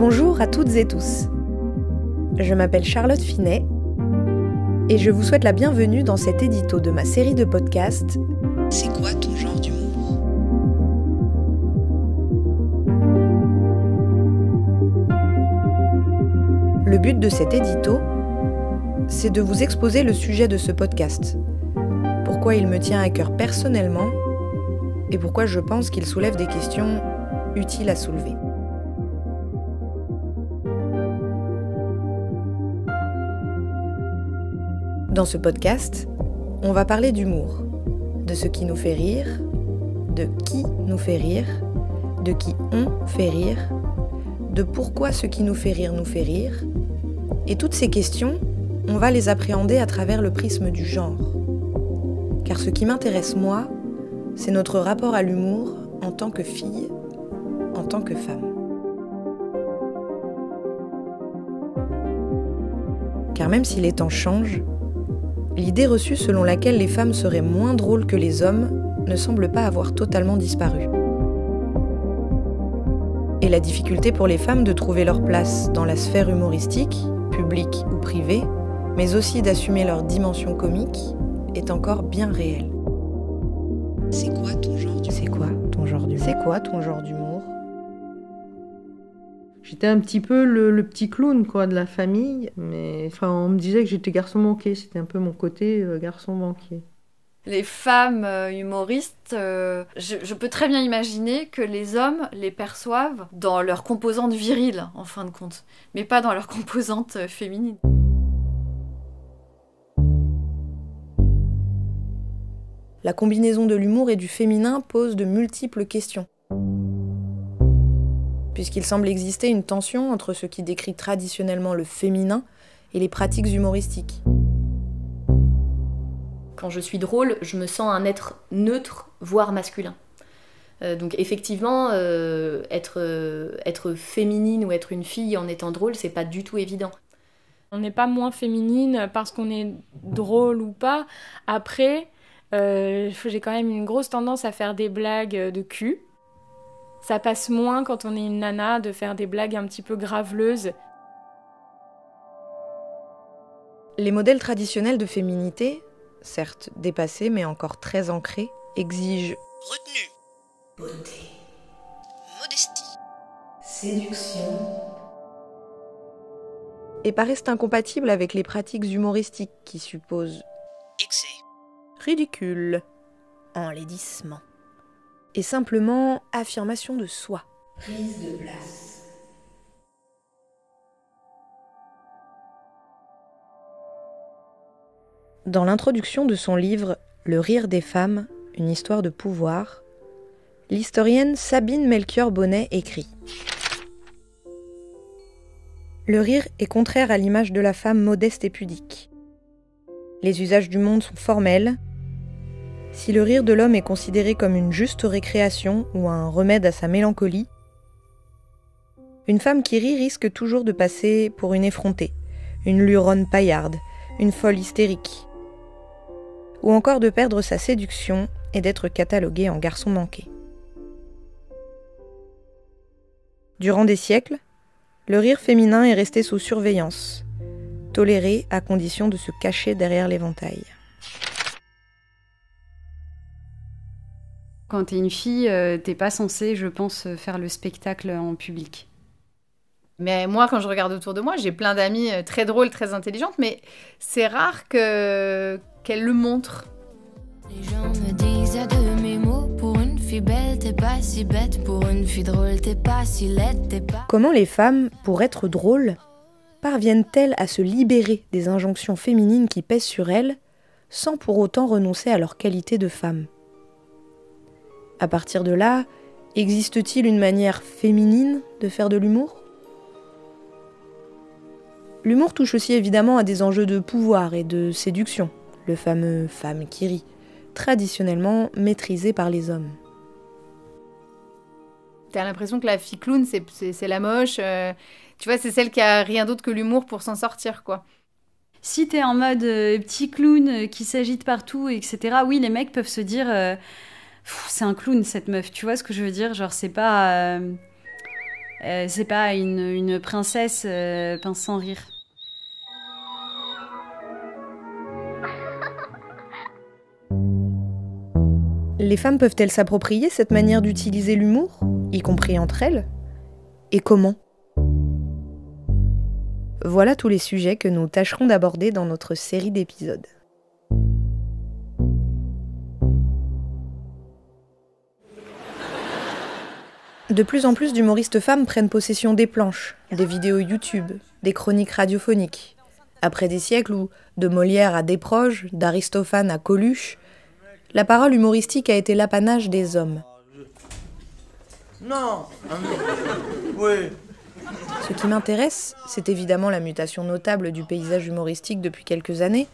Bonjour à toutes et tous. Je m'appelle Charlotte Finet et je vous souhaite la bienvenue dans cet édito de ma série de podcasts C'est quoi ton genre d'humour? Le but de cet édito, c'est de vous exposer le sujet de ce podcast, pourquoi il me tient à cœur personnellement et pourquoi je pense qu'il soulève des questions utiles à soulever. Dans ce podcast, on va parler d'humour, de ce qui nous fait rire, de qui nous fait rire, de qui on fait rire, de pourquoi ce qui nous fait rire nous fait rire. Et toutes ces questions, on va les appréhender à travers le prisme du genre. Car ce qui m'intéresse moi, c'est notre rapport à l'humour en tant que fille, en tant que femme. Car même si les temps changent, l'idée reçue selon laquelle les femmes seraient moins drôles que les hommes ne semble pas avoir totalement disparu. Et la difficulté pour les femmes de trouver leur place dans la sphère humoristique, publique ou privée, mais aussi d'assumer leur dimension comique, est encore bien réelle. C'est quoi ton genre d'humour? C'est quoi ton genre d'humour? C'est quoi ton genre d'humour? J'étais un petit peu le, le petit clown quoi de la famille, mais enfin on me disait que j'étais garçon manqué, c'était un peu mon côté euh, garçon manqué. Les femmes euh, humoristes, euh, je, je peux très bien imaginer que les hommes les perçoivent dans leur composante virile, en fin de compte, mais pas dans leur composante féminine. La combinaison de l'humour et du féminin pose de multiples questions. Puisqu'il semble exister une tension entre ce qui décrit traditionnellement le féminin et les pratiques humoristiques. Quand je suis drôle, je me sens un être neutre, voire masculin. Euh, donc effectivement, euh, être, euh, être féminine ou être une fille en étant drôle, c'est pas du tout évident. On n'est pas moins féminine parce qu'on est drôle ou pas. Après, euh, j'ai quand même une grosse tendance à faire des blagues de cul. Ça passe moins quand on est une nana de faire des blagues un petit peu graveleuses. Les modèles traditionnels de féminité, certes dépassés mais encore très ancrés, exigent Retenue, beauté, modestie, séduction. Et paraissent incompatibles avec les pratiques humoristiques qui supposent excès, ridicule, enlaidissement et simplement affirmation de soi. prise de place. Dans l'introduction de son livre Le rire des femmes, une histoire de pouvoir, l'historienne Sabine Melchior Bonnet écrit Le rire est contraire à l'image de la femme modeste et pudique. Les usages du monde sont formels. Si le rire de l'homme est considéré comme une juste récréation ou un remède à sa mélancolie, une femme qui rit risque toujours de passer pour une effrontée, une luronne paillarde, une folle hystérique, ou encore de perdre sa séduction et d'être cataloguée en garçon manqué. Durant des siècles, le rire féminin est resté sous surveillance, toléré à condition de se cacher derrière l'éventail. Quand t'es une fille, euh, t'es pas censée, je pense, faire le spectacle en public. Mais moi, quand je regarde autour de moi, j'ai plein d'amies euh, très drôles, très intelligentes, mais c'est rare que qu'elles le montrent. Les gens me disent à de mes mots Pour une fille belle, t'es pas si bête Pour une fille drôle, t'es pas si laide T'es pas... Comment les femmes, pour être drôles, parviennent-elles à se libérer des injonctions féminines qui pèsent sur elles sans pour autant renoncer à leur qualité de femme? À partir de là, existe-t-il une manière féminine de faire de l'humour? L'humour touche aussi évidemment à des enjeux de pouvoir et de séduction, le fameux femme qui rit, traditionnellement maîtrisé par les hommes. T'as l'impression que la fille clown, c'est- la moche. euh, tu vois, c'est celle qui a rien d'autre que l'humour pour s'en sortir, quoi. Si t'es en mode euh, petit clown euh, qui s'agite partout, etc., oui, les mecs peuvent se dire euh, c'est un clown cette meuf, tu vois ce que je veux dire? Genre, c'est pas. euh, Euh, c'est pas une, princesse euh, pince sans rire. Les femmes peuvent-elles s'approprier cette manière d'utiliser l'humour, y compris entre elles? Et comment? Voilà tous les sujets que nous tâcherons d'aborder dans notre série d'épisodes. De plus en plus d'humoristes femmes prennent possession des planches, des vidéos YouTube, des chroniques radiophoniques. Après des siècles où, de Molière à Desproges, d'Aristophane à Coluche, la parole humoristique a été l'apanage des hommes. Non Oui. Ce qui m'intéresse, c'est évidemment la mutation notable du paysage humoristique depuis quelques années,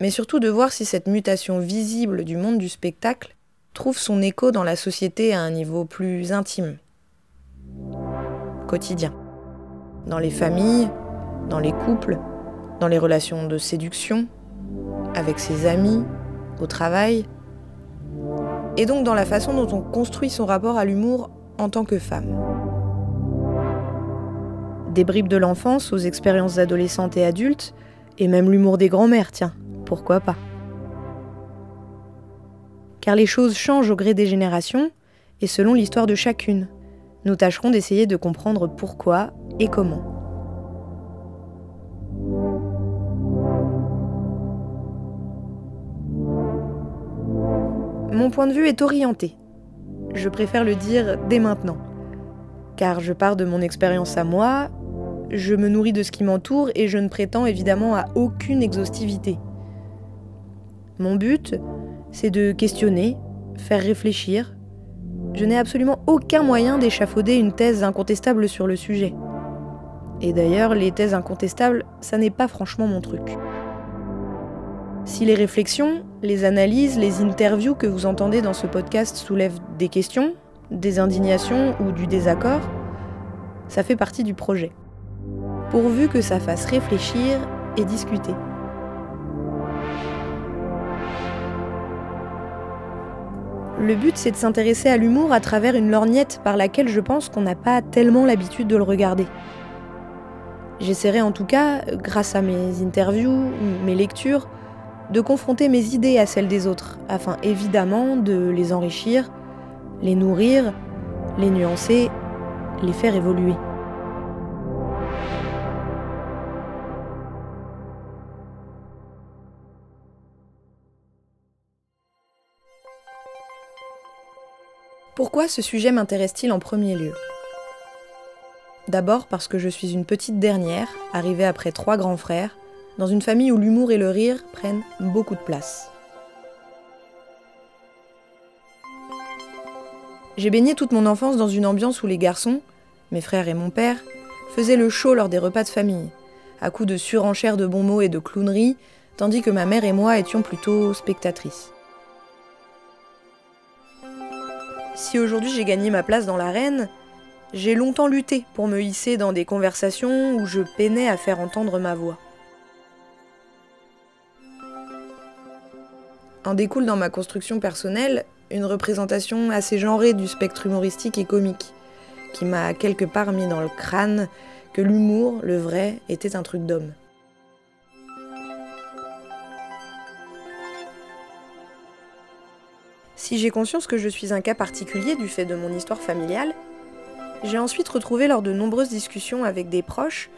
mais surtout de voir si cette mutation visible du monde du spectacle trouve son écho dans la société à un niveau plus intime, quotidien, dans les familles, dans les couples, dans les relations de séduction, avec ses amis, au travail, et donc dans la façon dont on construit son rapport à l'humour en tant que femme. Des bribes de l'enfance aux expériences adolescentes et adultes, et même l'humour des grands-mères, tiens, pourquoi pas car les choses changent au gré des générations et selon l'histoire de chacune. Nous tâcherons d'essayer de comprendre pourquoi et comment. Mon point de vue est orienté. Je préfère le dire dès maintenant. Car je pars de mon expérience à moi, je me nourris de ce qui m'entoure et je ne prétends évidemment à aucune exhaustivité. Mon but, c'est de questionner, faire réfléchir. Je n'ai absolument aucun moyen d'échafauder une thèse incontestable sur le sujet. Et d'ailleurs, les thèses incontestables, ça n'est pas franchement mon truc. Si les réflexions, les analyses, les interviews que vous entendez dans ce podcast soulèvent des questions, des indignations ou du désaccord, ça fait partie du projet. Pourvu que ça fasse réfléchir et discuter. Le but, c'est de s'intéresser à l'humour à travers une lorgnette par laquelle je pense qu'on n'a pas tellement l'habitude de le regarder. J'essaierai en tout cas, grâce à mes interviews, mes lectures, de confronter mes idées à celles des autres, afin évidemment de les enrichir, les nourrir, les nuancer, les faire évoluer. Pourquoi ce sujet m'intéresse-t-il en premier lieu? D'abord parce que je suis une petite dernière, arrivée après trois grands frères, dans une famille où l'humour et le rire prennent beaucoup de place. J'ai baigné toute mon enfance dans une ambiance où les garçons, mes frères et mon père, faisaient le show lors des repas de famille, à coups de surenchères de bons mots et de clowneries, tandis que ma mère et moi étions plutôt spectatrices. Si aujourd'hui j'ai gagné ma place dans l'arène, j'ai longtemps lutté pour me hisser dans des conversations où je peinais à faire entendre ma voix. En découle dans ma construction personnelle une représentation assez genrée du spectre humoristique et comique, qui m'a quelque part mis dans le crâne que l'humour, le vrai, était un truc d'homme. Si j'ai conscience que je suis un cas particulier du fait de mon histoire familiale, j'ai ensuite retrouvé lors de nombreuses discussions avec des proches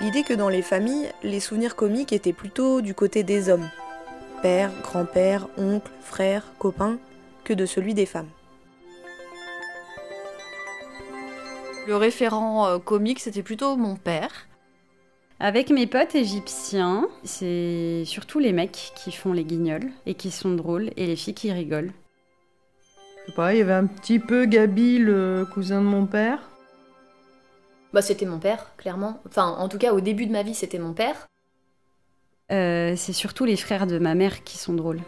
l'idée que dans les familles, les souvenirs comiques étaient plutôt du côté des hommes, père, grand-père, oncle, frère, copain, que de celui des femmes. Le référent euh, comique, c'était plutôt mon père. Avec mes potes égyptiens, c'est surtout les mecs qui font les guignols et qui sont drôles et les filles qui rigolent. Je sais pas, il y avait un petit peu Gabi, le cousin de mon père. Bah, c'était mon père, clairement. Enfin, en tout cas, au début de ma vie, c'était mon père. Euh, c'est surtout les frères de ma mère qui sont drôles.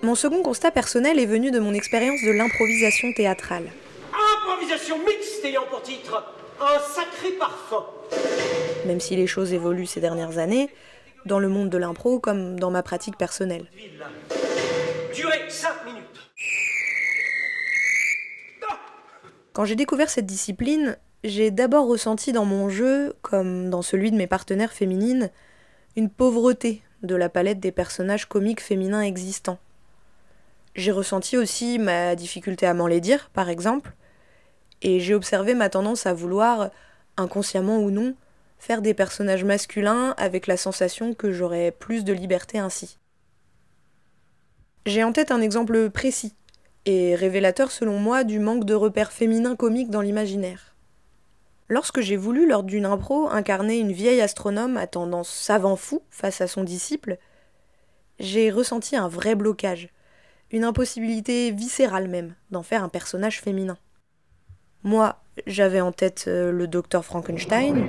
Mon second constat personnel est venu de mon expérience de l'improvisation théâtrale. Improvisation mixte ayant pour titre un sacré parfum. Même si les choses évoluent ces dernières années, dans le monde de l'impro comme dans ma pratique personnelle. durer 5 minutes. Quand j'ai découvert cette discipline, j'ai d'abord ressenti dans mon jeu, comme dans celui de mes partenaires féminines, une pauvreté de la palette des personnages comiques féminins existants. J'ai ressenti aussi ma difficulté à m'en les dire, par exemple, et j'ai observé ma tendance à vouloir, inconsciemment ou non, faire des personnages masculins avec la sensation que j'aurais plus de liberté ainsi. J'ai en tête un exemple précis, et révélateur selon moi du manque de repères féminins comiques dans l'imaginaire. Lorsque j'ai voulu, lors d'une impro, incarner une vieille astronome à tendance savant fou face à son disciple, j'ai ressenti un vrai blocage, une impossibilité viscérale même, d'en faire un personnage féminin. Moi, j'avais en tête euh, le docteur Frankenstein,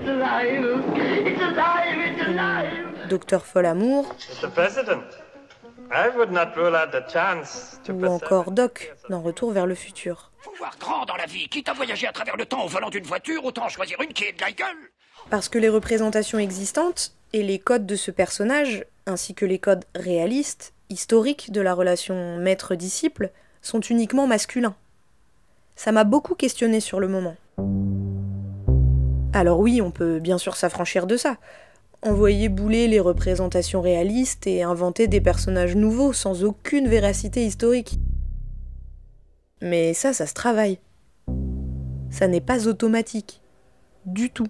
docteur Folamour, Mr. President, I would not rule out the chance to ou encore Doc dans Retour vers le futur. Faut voir grand dans la vie. Quitte à voyager à travers le temps au volant d'une voiture, autant choisir une qui est de la gueule. Parce que les représentations existantes et les codes de ce personnage, ainsi que les codes réalistes, historiques de la relation maître-disciple, sont uniquement masculins. Ça m'a beaucoup questionné sur le moment. Alors oui, on peut bien sûr s'affranchir de ça. Envoyer bouler les représentations réalistes et inventer des personnages nouveaux sans aucune véracité historique. Mais ça, ça se travaille. Ça n'est pas automatique. Du tout.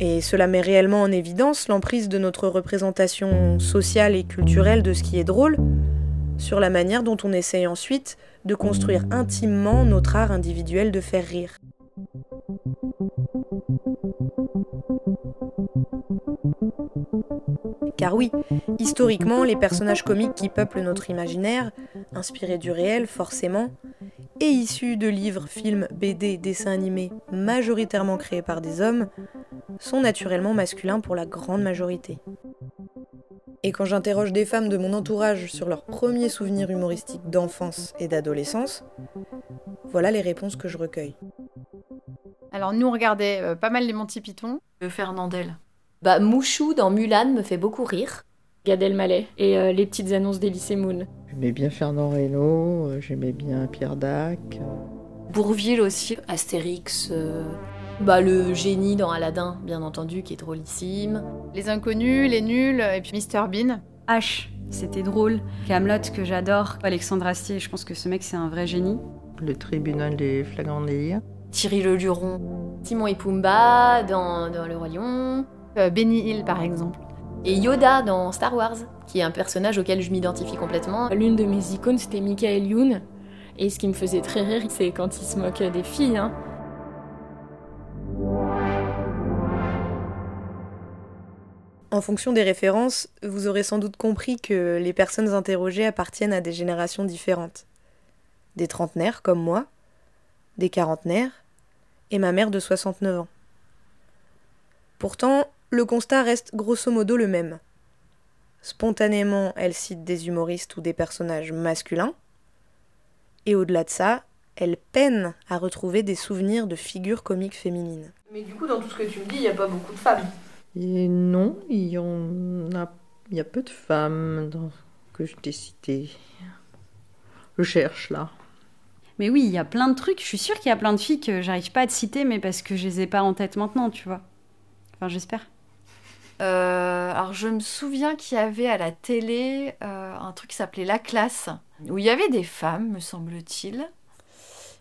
Et cela met réellement en évidence l'emprise de notre représentation sociale et culturelle de ce qui est drôle, sur la manière dont on essaye ensuite de construire intimement notre art individuel de faire rire. Car oui, historiquement, les personnages comiques qui peuplent notre imaginaire, inspirés du réel forcément, et issus de livres, films, BD, dessins animés majoritairement créés par des hommes, sont naturellement masculins pour la grande majorité. Et quand j'interroge des femmes de mon entourage sur leurs premiers souvenirs humoristiques d'enfance et d'adolescence, voilà les réponses que je recueille. Alors nous on regardait euh, pas mal les Monty Python. Le Fernandel. Bah, Mouchou dans Mulan me fait beaucoup rire. Gad Elmaleh et euh, les petites annonces d'Elysée Moon. J'aimais bien Fernand Reynaud, euh, j'aimais bien Pierre Dac. Bourville aussi. Astérix. Bah, le génie dans Aladdin, bien entendu, qui est drôlissime. Les inconnus, les nuls, et puis Mr Bean. H, c'était drôle. Camelot que j'adore. Alexandre Astier, je pense que ce mec c'est un vrai génie. Le tribunal des flagrants délires. Thierry Le Luron. Timon et Pumba dans, dans Le Roi Lion. Euh, Benny Hill par exemple. Et Yoda dans Star Wars, qui est un personnage auquel je m'identifie complètement. L'une de mes icônes, c'était Michael Youn. Et ce qui me faisait très rire, c'est quand il se moque des filles. Hein. En fonction des références, vous aurez sans doute compris que les personnes interrogées appartiennent à des générations différentes. Des trentenaires comme moi, des quarantenaires, et ma mère de 69 ans. Pourtant, le constat reste grosso modo le même. Spontanément, elle cite des humoristes ou des personnages masculins, et au-delà de ça, elle peine à retrouver des souvenirs de figures comiques féminines. Mais du coup, dans tout ce que tu me dis, il n'y a pas beaucoup de femmes. Et non, il y en a, il y a peu de femmes dans- que je t'ai citées. Je cherche là. Mais oui, il y a plein de trucs. Je suis sûre qu'il y a plein de filles que j'arrive pas à te citer, mais parce que je les ai pas en tête maintenant, tu vois. Enfin, j'espère. Euh, alors, je me souviens qu'il y avait à la télé euh, un truc qui s'appelait La Classe, où il y avait des femmes, me semble-t-il.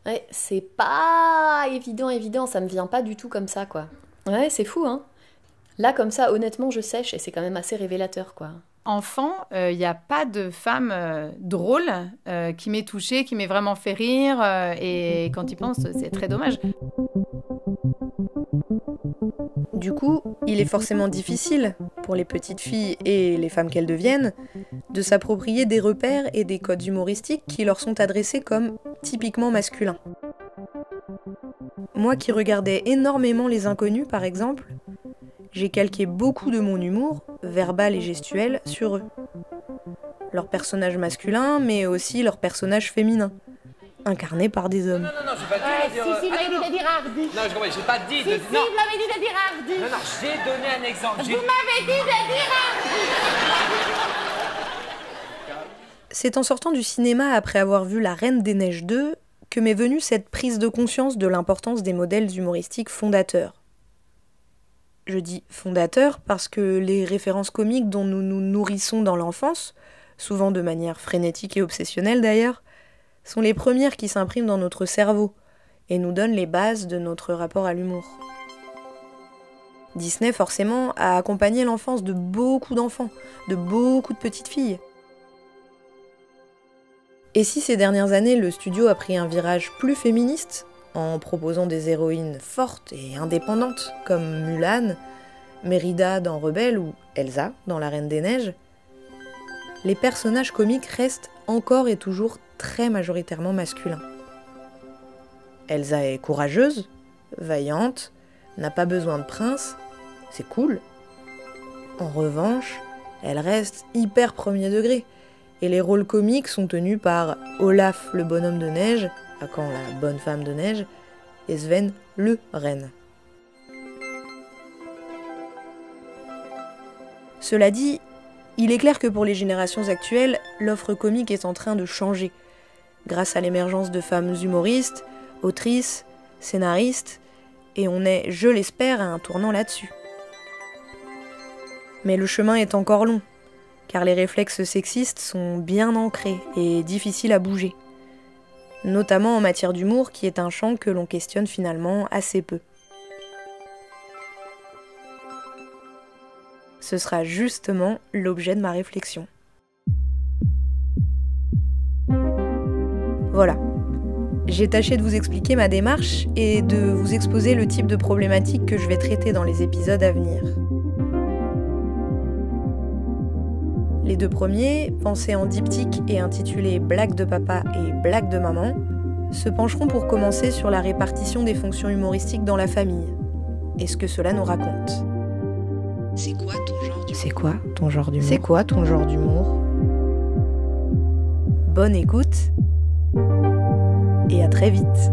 Ouais, c'est pas évident, évident, ça me vient pas du tout comme ça, quoi. Ouais, c'est fou, hein. Là, comme ça, honnêtement, je sèche et c'est quand même assez révélateur, quoi. Enfant, il n'y a pas de femme euh, drôle euh, qui m'ait touchée, qui m'ait vraiment fait rire. euh, et quand tu penses, c'est très dommage. Du coup, il est forcément difficile, pour les petites filles et les femmes qu'elles deviennent, de s'approprier des repères et des codes humoristiques qui leur sont adressés comme typiquement masculins. Moi qui regardais énormément les inconnus, par exemple, j'ai calqué beaucoup de mon humour, verbal et gestuel, sur eux. Leurs personnages masculins, mais aussi leurs personnages féminins, incarnés par des hommes. Non, non, j'ai pas dit de dire. si, si, vous non, m'avez dit de dire Hardy. Non, je comprends, j'ai pas dit Si, de. si, non. vous m'avez dit de dire Hardy. Non, non, j'ai donné un exemple. Vous m'avez dit de dire Hardy. C'est en sortant du cinéma après avoir vu La Reine des Neiges 2 que m'est venue cette prise de conscience de l'importance des modèles humoristiques fondateurs. Je dis fondateurs parce que les références comiques dont nous nous nourrissons dans l'enfance, souvent de manière frénétique et obsessionnelle d'ailleurs, sont les premières qui s'impriment dans notre cerveau et nous donnent les bases de notre rapport à l'humour. Disney, forcément, a accompagné l'enfance de beaucoup d'enfants, de beaucoup de petites filles. Et si ces dernières années, le studio a pris un virage plus féministe, en proposant des héroïnes fortes et indépendantes, comme Mulan, Mérida dans Rebelle ou Elsa dans La Reine des Neiges, les personnages comiques restent encore et toujours très majoritairement masculins. Elsa est courageuse, vaillante, n'a pas besoin de prince, c'est cool. En revanche, elle reste hyper premier degré, et les rôles comiques sont tenus par Olaf le bonhomme de neige, à quand la bonne femme de neige, et Sven le reine. Cela dit, il est clair que pour les générations actuelles, l'offre comique est en train de changer, grâce à l'émergence de femmes humoristes, autrices, scénaristes, et on est, je l'espère, à un tournant là-dessus. Mais le chemin est encore long, car les réflexes sexistes sont bien ancrés et difficiles à bouger, notamment en matière d'humour qui est un champ que l'on questionne finalement assez peu. Ce sera justement l'objet de ma réflexion. Voilà. J'ai tâché de vous expliquer ma démarche et de vous exposer le type de problématique que je vais traiter dans les épisodes à venir. Les deux premiers, pensés en diptyque et intitulés Blague de papa et Blague de maman, se pencheront pour commencer sur la répartition des fonctions humoristiques dans la famille. Et ce que cela nous raconte. C'est quoi ton genre d'humour? C'est quoi ton genre d'humour? C'est quoi ton genre d'humour? Bonne écoute. Et à très vite